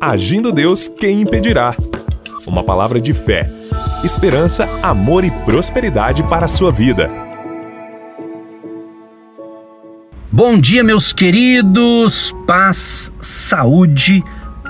Agindo Deus, quem impedirá? Uma palavra de fé, esperança, amor e prosperidade para a sua vida. Bom dia, meus queridos. Paz, saúde,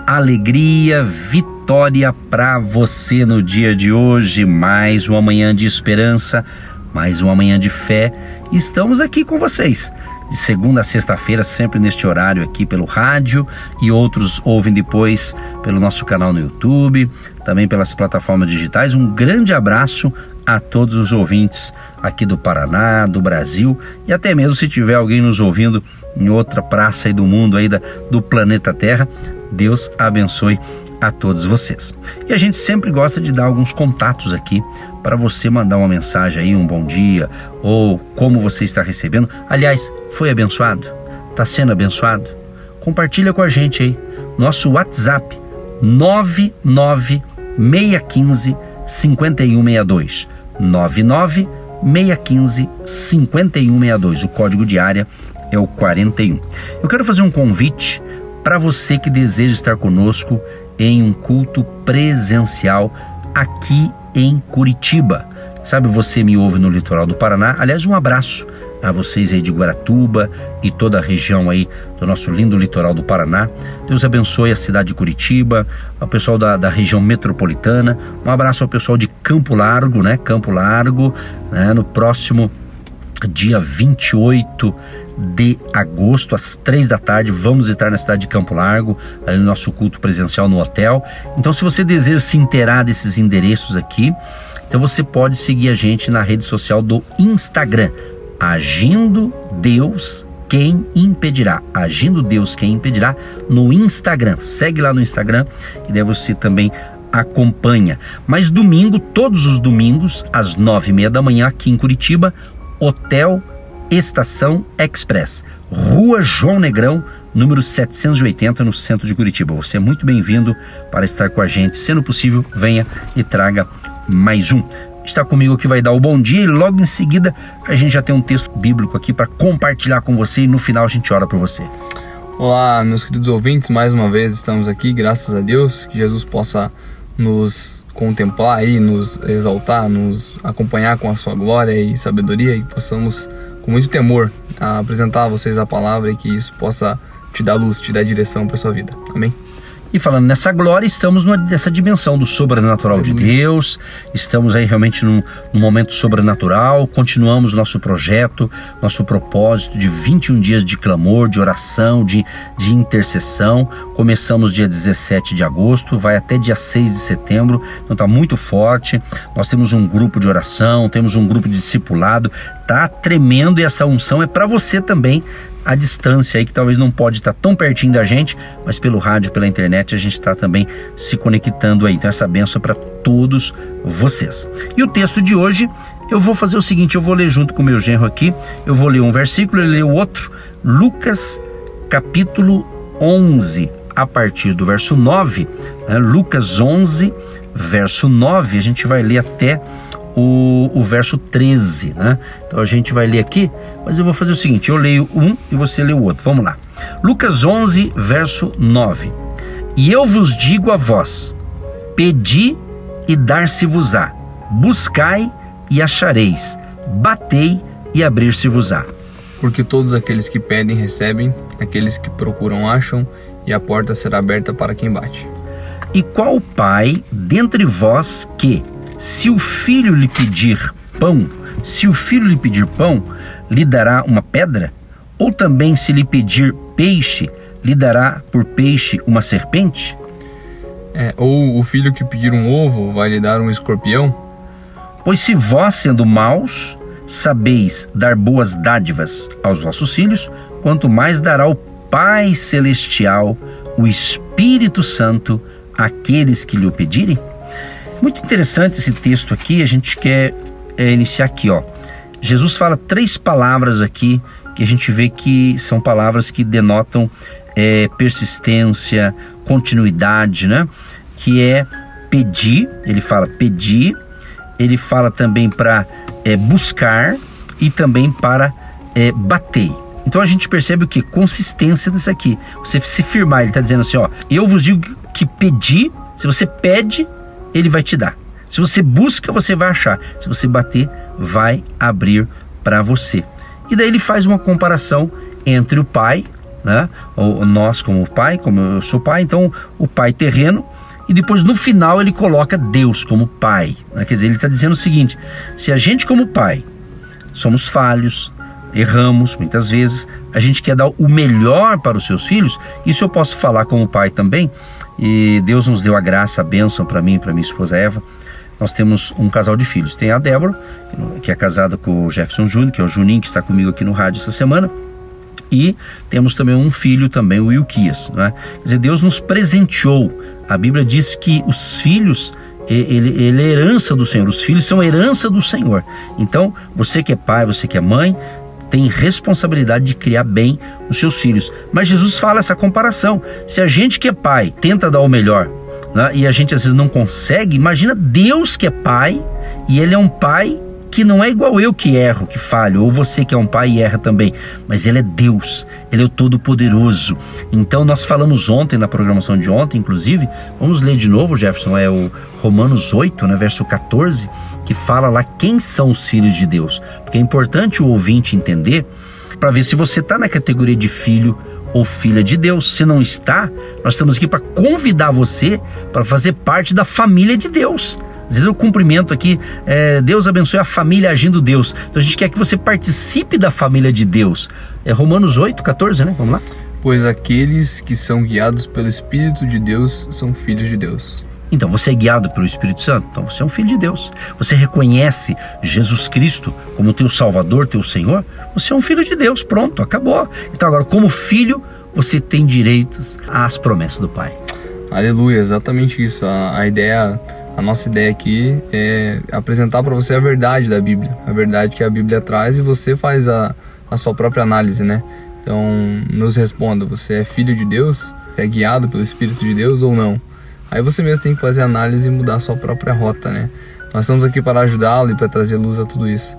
alegria, vitória para você no dia de hoje. Mais uma manhã de esperança, mais uma manhã de fé. Estamos aqui com vocês de segunda a sexta-feira, sempre neste horário aqui pelo rádio e outros ouvem depois pelo nosso canal no YouTube, também pelas plataformas digitais. Um grande abraço a todos os ouvintes aqui do Paraná, do Brasil e até mesmo se tiver alguém nos ouvindo em outra praça aí do mundo aí da, do planeta Terra, Deus abençoe a todos vocês. E a gente sempre gosta de dar alguns contatos aqui para você mandar uma mensagem aí, um bom dia, ou como você está recebendo. Aliás, foi abençoado? Está sendo abençoado? Compartilha com a gente aí. Nosso WhatsApp 99615 5162. 99615 5162. O código de área é o 41. Eu quero fazer um convite para você que deseja estar conosco em um culto presencial aqui em Curitiba. Sabe, você me ouve no litoral do Paraná. Aliás, um abraço a vocês aí de Guaratuba e toda a região aí do nosso lindo litoral do Paraná. Deus abençoe a cidade de Curitiba, ao pessoal da, da região metropolitana. Um abraço ao pessoal de Campo Largo, né? Campo Largo, né? No próximo dia 28 de agosto, às três da tarde, vamos estar na cidade de Campo Largo, ali no nosso culto presencial no hotel. Então, se você deseja se inteirar desses endereços aqui, então você pode seguir a gente na rede social do Instagram, Agindo Deus quem impedirá. Agindo Deus quem impedirá no Instagram. Segue lá no Instagram e daí você também acompanha. Mas domingo, todos os domingos, às nove e meia da manhã, aqui em Curitiba, Hotel Estação Express, Rua João Negrão, número 780, no centro de Curitiba. Você é muito bem-vindo para estar com a gente. Sendo possível, venha e traga mais um. Está comigo que vai dar o bom dia e logo em seguida a gente já tem um texto bíblico aqui para compartilhar com você e no final a gente ora por você. Olá, meus queridos ouvintes, mais uma vez estamos aqui, graças a Deus, que Jesus possa nos contemplar e nos exaltar, nos acompanhar com a sua glória e sabedoria e possamos com muito temor a apresentar a vocês a palavra e que isso possa te dar luz, te dar direção para sua vida. Amém. E falando nessa glória, estamos nessa dimensão do sobrenatural de Deus, estamos aí realmente num, num, momento sobrenatural, continuamos nosso projeto, nosso propósito de 21 dias de clamor, de oração, de, de intercessão. Começamos dia 17 de agosto, vai até dia 6 de setembro, então está muito forte. Nós temos um grupo de oração, temos um grupo de discipulado, tá tremendo e essa unção é para você também a distância aí que talvez não pode estar tão pertinho da gente, mas pelo rádio, pela internet a gente está também se conectando aí. Então essa benção para todos vocês. E o texto de hoje eu vou fazer o seguinte, eu vou ler junto com o meu genro aqui, eu vou ler um versículo, ele lê o outro, Lucas capítulo 11, a partir do verso 9, né? Lucas 11, verso 9, a gente vai ler até o, o verso 13, né? Então a gente vai ler aqui, mas eu vou fazer o seguinte: eu leio um e você lê o outro. Vamos lá. Lucas 11, verso 9. E eu vos digo a vós: pedi e dar-se-vos-á, buscai e achareis, batei e abrir-se-vos-á. Porque todos aqueles que pedem recebem, aqueles que procuram acham, e a porta será aberta para quem bate. E qual pai dentre vós que, se o filho lhe pedir pão, se o filho lhe pedir pão, lhe dará uma pedra? Ou também, se lhe pedir peixe, lhe dará por peixe uma serpente? É, ou o filho que pedir um ovo vai lhe dar um escorpião? Pois se vós, sendo maus, sabeis dar boas dádivas aos vossos filhos, quanto mais dará o Pai Celestial, o Espírito Santo, àqueles que lhe o pedirem? Muito interessante esse texto aqui, a gente quer é, iniciar aqui, ó. Jesus fala três palavras aqui que a gente vê que são palavras que denotam é, persistência, continuidade, né? Que é pedir, ele fala pedir, ele fala também para é, buscar e também para é, bater. Então a gente percebe o que? Consistência disso aqui. Você se firmar, ele está dizendo assim, ó, eu vos digo que pedir, se você pede, ele vai te dar. Se você busca, você vai achar. Se você bater, vai abrir para você. E daí ele faz uma comparação entre o pai, né? O, nós como pai, como eu sou pai, então o pai terreno, e depois no final ele coloca Deus como pai. Né? Quer dizer, ele está dizendo o seguinte: se a gente como pai somos falhos, erramos muitas vezes, a gente quer dar o melhor para os seus filhos, isso eu posso falar como pai também. E Deus nos deu a graça, a bênção para mim e para minha esposa Eva. Nós temos um casal de filhos. Tem a Débora, que é casada com o Jefferson Júnior, que é o Juninho, que está comigo aqui no rádio essa semana. E temos também um filho também, o Wilquias. Né? Quer dizer, Deus nos presenteou. A Bíblia diz que os filhos ele, ele, é herança do Senhor, os filhos são herança do Senhor. Então, você que é pai, você que é mãe, tem responsabilidade de criar bem os seus filhos. Mas Jesus fala essa comparação. Se a gente que é pai tenta dar o melhor né, e a gente às vezes não consegue, imagina Deus que é pai e ele é um pai que não é igual eu que erro, que falho, ou você que é um pai e erra também, mas ele é Deus, ele é o Todo-Poderoso. Então nós falamos ontem na programação de ontem, inclusive, vamos ler de novo, Jefferson, é o Romanos 8, né, verso 14, que fala lá quem são os filhos de Deus. Porque é importante o ouvinte entender para ver se você está na categoria de filho ou filha de Deus. Se não está, nós estamos aqui para convidar você para fazer parte da família de Deus. Às vezes eu cumprimento aqui, é, Deus abençoe a família agindo Deus. Então a gente quer que você participe da família de Deus. É Romanos 8, 14, né? Vamos lá? Pois aqueles que são guiados pelo Espírito de Deus são filhos de Deus. Então você é guiado pelo Espírito Santo, então você é um filho de Deus. Você reconhece Jesus Cristo como teu Salvador, teu Senhor, você é um filho de Deus. Pronto, acabou. Então agora, como filho, você tem direitos às promessas do Pai. Aleluia, exatamente isso. A, a ideia a nossa ideia aqui é apresentar para você a verdade da Bíblia, a verdade que a Bíblia traz e você faz a, a sua própria análise, né? Então, nos responda: você é filho de Deus? É guiado pelo Espírito de Deus ou não? Aí você mesmo tem que fazer análise e mudar a sua própria rota, né? Nós estamos aqui para ajudá-lo e para trazer luz a tudo isso.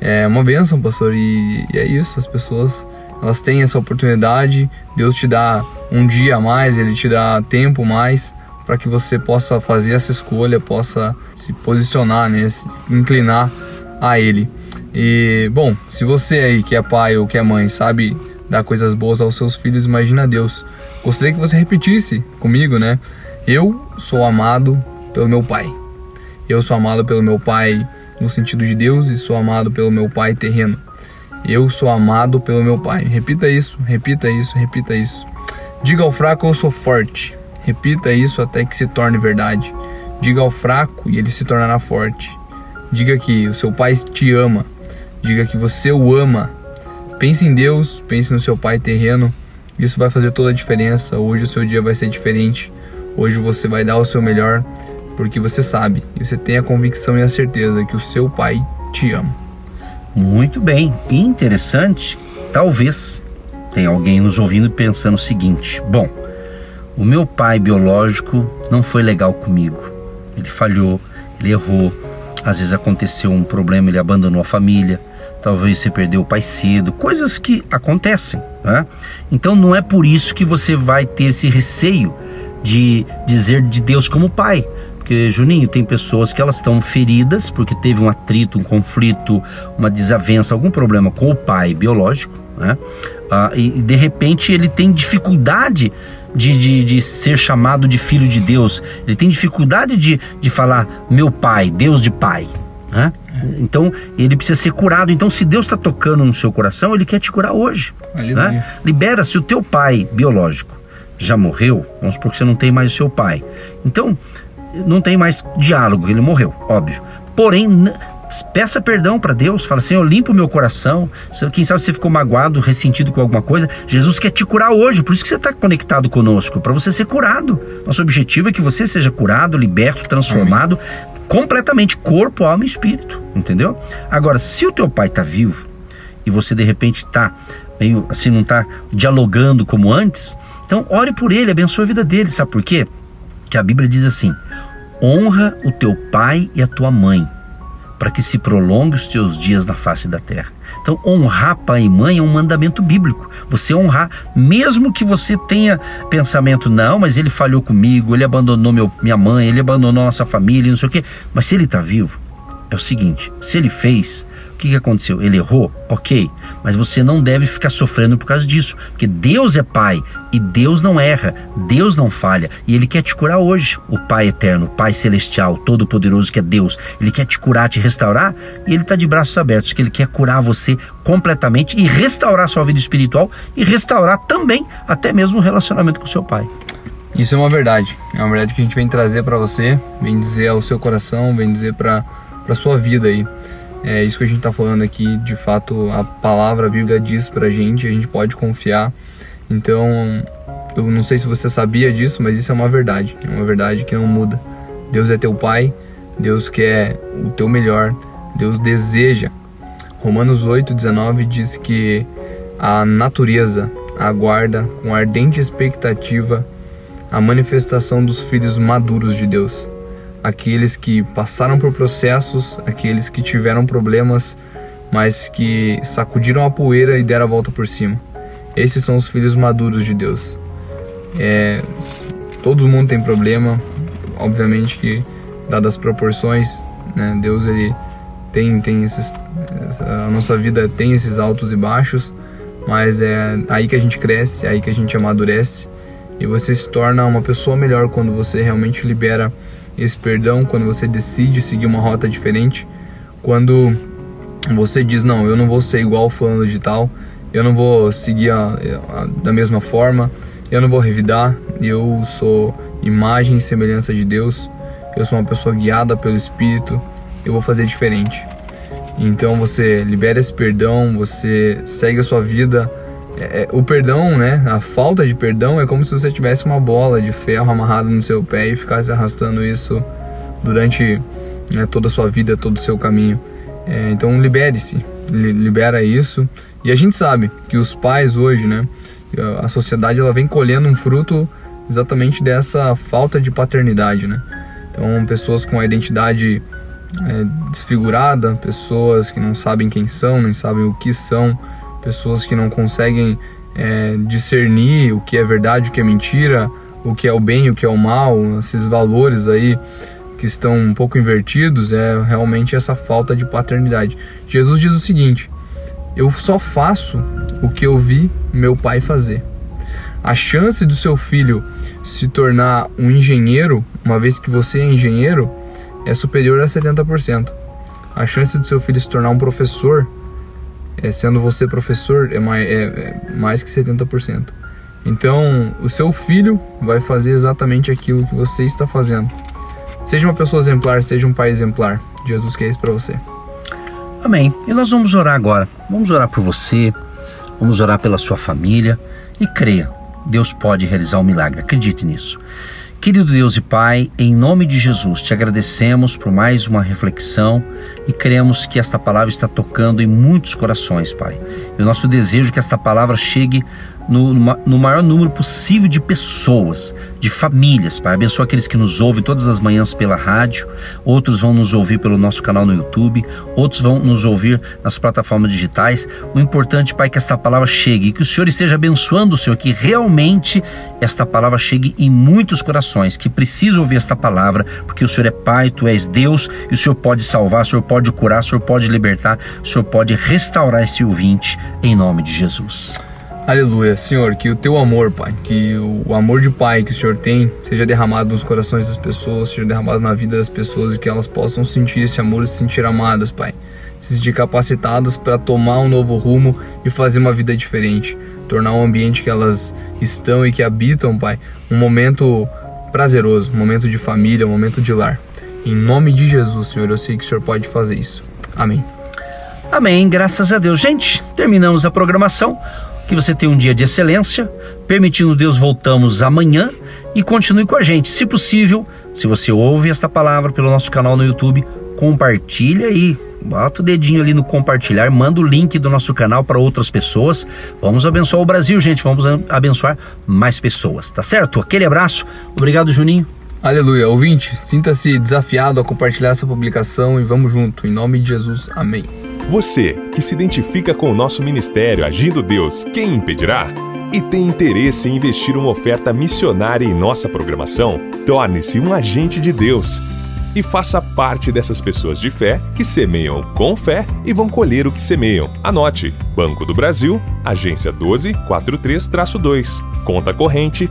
É uma bênção, pastor, e, e é isso. As pessoas elas têm essa oportunidade. Deus te dá um dia a mais, Ele te dá tempo mais para que você possa fazer essa escolha, possa se posicionar, né, se inclinar a Ele. E bom, se você aí que é pai ou que é mãe sabe dar coisas boas aos seus filhos, imagina Deus. Gostaria que você repetisse comigo, né? Eu sou amado pelo meu pai. Eu sou amado pelo meu pai no sentido de Deus e sou amado pelo meu pai terreno. Eu sou amado pelo meu pai. Repita isso, repita isso, repita isso. Diga ao fraco eu sou forte. Repita isso até que se torne verdade. Diga ao fraco e ele se tornará forte. Diga que o seu pai te ama. Diga que você o ama. Pense em Deus, pense no seu pai terreno. Isso vai fazer toda a diferença. Hoje o seu dia vai ser diferente. Hoje você vai dar o seu melhor porque você sabe e você tem a convicção e a certeza que o seu pai te ama. Muito bem, interessante. Talvez tenha alguém nos ouvindo pensando o seguinte: bom, o meu pai biológico não foi legal comigo. Ele falhou, ele errou. Às vezes aconteceu um problema, ele abandonou a família. Talvez você perdeu o pai cedo, coisas que acontecem. Né? Então não é por isso que você vai ter esse receio de dizer de Deus como pai. Porque, Juninho, tem pessoas que elas estão feridas porque teve um atrito, um conflito, uma desavença, algum problema com o pai biológico, né? Ah, e de repente ele tem dificuldade de, de, de, ser chamado de filho de Deus, ele tem dificuldade de, de falar meu pai, Deus de pai. Né? Então ele precisa ser curado. Então, se Deus está tocando no seu coração, ele quer te curar hoje. Né? Libera, se o teu pai biológico já morreu, vamos supor que você não tem mais o seu pai. Então, não tem mais diálogo, ele morreu, óbvio. Porém, peça perdão para Deus, fala assim, eu limpo meu coração. Quem sabe você ficou magoado, ressentido com alguma coisa. Jesus quer te curar hoje, por isso que você está conectado conosco, para você ser curado. Nosso objetivo é que você seja curado, liberto, transformado, Amém. completamente corpo, alma e espírito, entendeu? Agora, se o teu pai está vivo e você de repente está meio assim, não está dialogando como antes, então ore por ele, abençoe a vida dele, sabe por quê? Que a Bíblia diz assim: honra o teu pai e a tua mãe para que se prolongue os teus dias na face da terra. Então, honrar pai e mãe é um mandamento bíblico. Você honrar, mesmo que você tenha pensamento, não, mas ele falhou comigo, ele abandonou meu, minha mãe, ele abandonou nossa família, não sei o quê. Mas se ele está vivo, é o seguinte: se ele fez, que, que aconteceu? Ele errou? Ok, mas você não deve ficar sofrendo por causa disso, porque Deus é Pai e Deus não erra, Deus não falha e Ele quer te curar hoje. O Pai eterno, o Pai celestial, todo-poderoso que é Deus, Ele quer te curar, te restaurar e Ele está de braços abertos, que Ele quer curar você completamente e restaurar sua vida espiritual e restaurar também até mesmo o relacionamento com o seu Pai. Isso é uma verdade, é uma verdade que a gente vem trazer para você, vem dizer ao seu coração, vem dizer para a sua vida aí. É isso que a gente está falando aqui, de fato, a palavra, a Bíblia diz a gente, a gente pode confiar. Então, eu não sei se você sabia disso, mas isso é uma verdade, é uma verdade que não muda. Deus é teu Pai, Deus quer o teu melhor, Deus deseja. Romanos 8, 19 diz que a natureza aguarda com ardente expectativa a manifestação dos filhos maduros de Deus aqueles que passaram por processos, aqueles que tiveram problemas, mas que sacudiram a poeira e deram a volta por cima. Esses são os filhos maduros de Deus. É, todo mundo tem problema, obviamente que dadas as proporções, né, Deus ele tem tem esses a nossa vida tem esses altos e baixos, mas é aí que a gente cresce, é aí que a gente amadurece e você se torna uma pessoa melhor quando você realmente libera esse perdão, quando você decide seguir uma rota diferente, quando você diz não, eu não vou ser igual fulano de tal, eu não vou seguir a, a, da mesma forma, eu não vou revidar, eu sou imagem e semelhança de Deus, eu sou uma pessoa guiada pelo Espírito, eu vou fazer diferente. Então você libera esse perdão, você segue a sua vida é, é, o perdão, né? A falta de perdão é como se você tivesse uma bola de ferro amarrada no seu pé e ficasse arrastando isso durante né, toda a sua vida, todo o seu caminho. É, então libere-se, libera isso. E a gente sabe que os pais hoje, né? A sociedade ela vem colhendo um fruto exatamente dessa falta de paternidade, né? Então pessoas com a identidade é, desfigurada, pessoas que não sabem quem são, nem sabem o que são pessoas que não conseguem é, discernir o que é verdade, o que é mentira, o que é o bem, o que é o mal, esses valores aí que estão um pouco invertidos, é realmente essa falta de paternidade. Jesus diz o seguinte: Eu só faço o que eu vi meu pai fazer. A chance do seu filho se tornar um engenheiro, uma vez que você é engenheiro, é superior a 70%. A chance do seu filho se tornar um professor é, sendo você professor, é mais, é, é mais que 70%. Então, o seu filho vai fazer exatamente aquilo que você está fazendo. Seja uma pessoa exemplar, seja um pai exemplar. Jesus quer isso para você. Amém. E nós vamos orar agora. Vamos orar por você, vamos orar pela sua família e creia. Deus pode realizar um milagre. Acredite nisso. Querido Deus e Pai, em nome de Jesus, te agradecemos por mais uma reflexão e cremos que esta palavra está tocando em muitos corações, Pai. E o nosso desejo é que esta palavra chegue no, no maior número possível de pessoas, de famílias, Pai. Abençoa aqueles que nos ouvem todas as manhãs pela rádio, outros vão nos ouvir pelo nosso canal no YouTube, outros vão nos ouvir nas plataformas digitais. O importante, Pai, é que esta palavra chegue e que o Senhor esteja abençoando, Senhor, que realmente esta palavra chegue em muitos corações que precisam ouvir esta palavra, porque o Senhor é Pai, Tu és Deus e o Senhor pode salvar, o Senhor pode curar, o Senhor pode libertar, o Senhor pode restaurar esse ouvinte, em nome de Jesus. Aleluia, Senhor, que o teu amor, Pai, que o amor de Pai que o Senhor tem seja derramado nos corações das pessoas, seja derramado na vida das pessoas e que elas possam sentir esse amor e se sentir amadas, Pai. Se sentir capacitadas para tomar um novo rumo e fazer uma vida diferente. Tornar o ambiente que elas estão e que habitam, Pai, um momento prazeroso, um momento de família, um momento de lar. Em nome de Jesus, Senhor, eu sei que o Senhor pode fazer isso. Amém. Amém, graças a Deus. Gente, terminamos a programação que você tenha um dia de excelência. Permitindo Deus, voltamos amanhã e continue com a gente. Se possível, se você ouve esta palavra pelo nosso canal no YouTube, compartilha aí. Bota o dedinho ali no compartilhar, manda o link do nosso canal para outras pessoas. Vamos abençoar o Brasil, gente. Vamos abençoar mais pessoas, tá certo? Aquele abraço. Obrigado, Juninho. Aleluia. Ouvinte, sinta-se desafiado a compartilhar essa publicação e vamos junto. Em nome de Jesus. Amém. Você que se identifica com o nosso ministério Agindo Deus, quem impedirá? E tem interesse em investir uma oferta missionária em nossa programação? Torne-se um agente de Deus e faça parte dessas pessoas de fé que semeiam com fé e vão colher o que semeiam. Anote: Banco do Brasil, agência 1243-2, conta corrente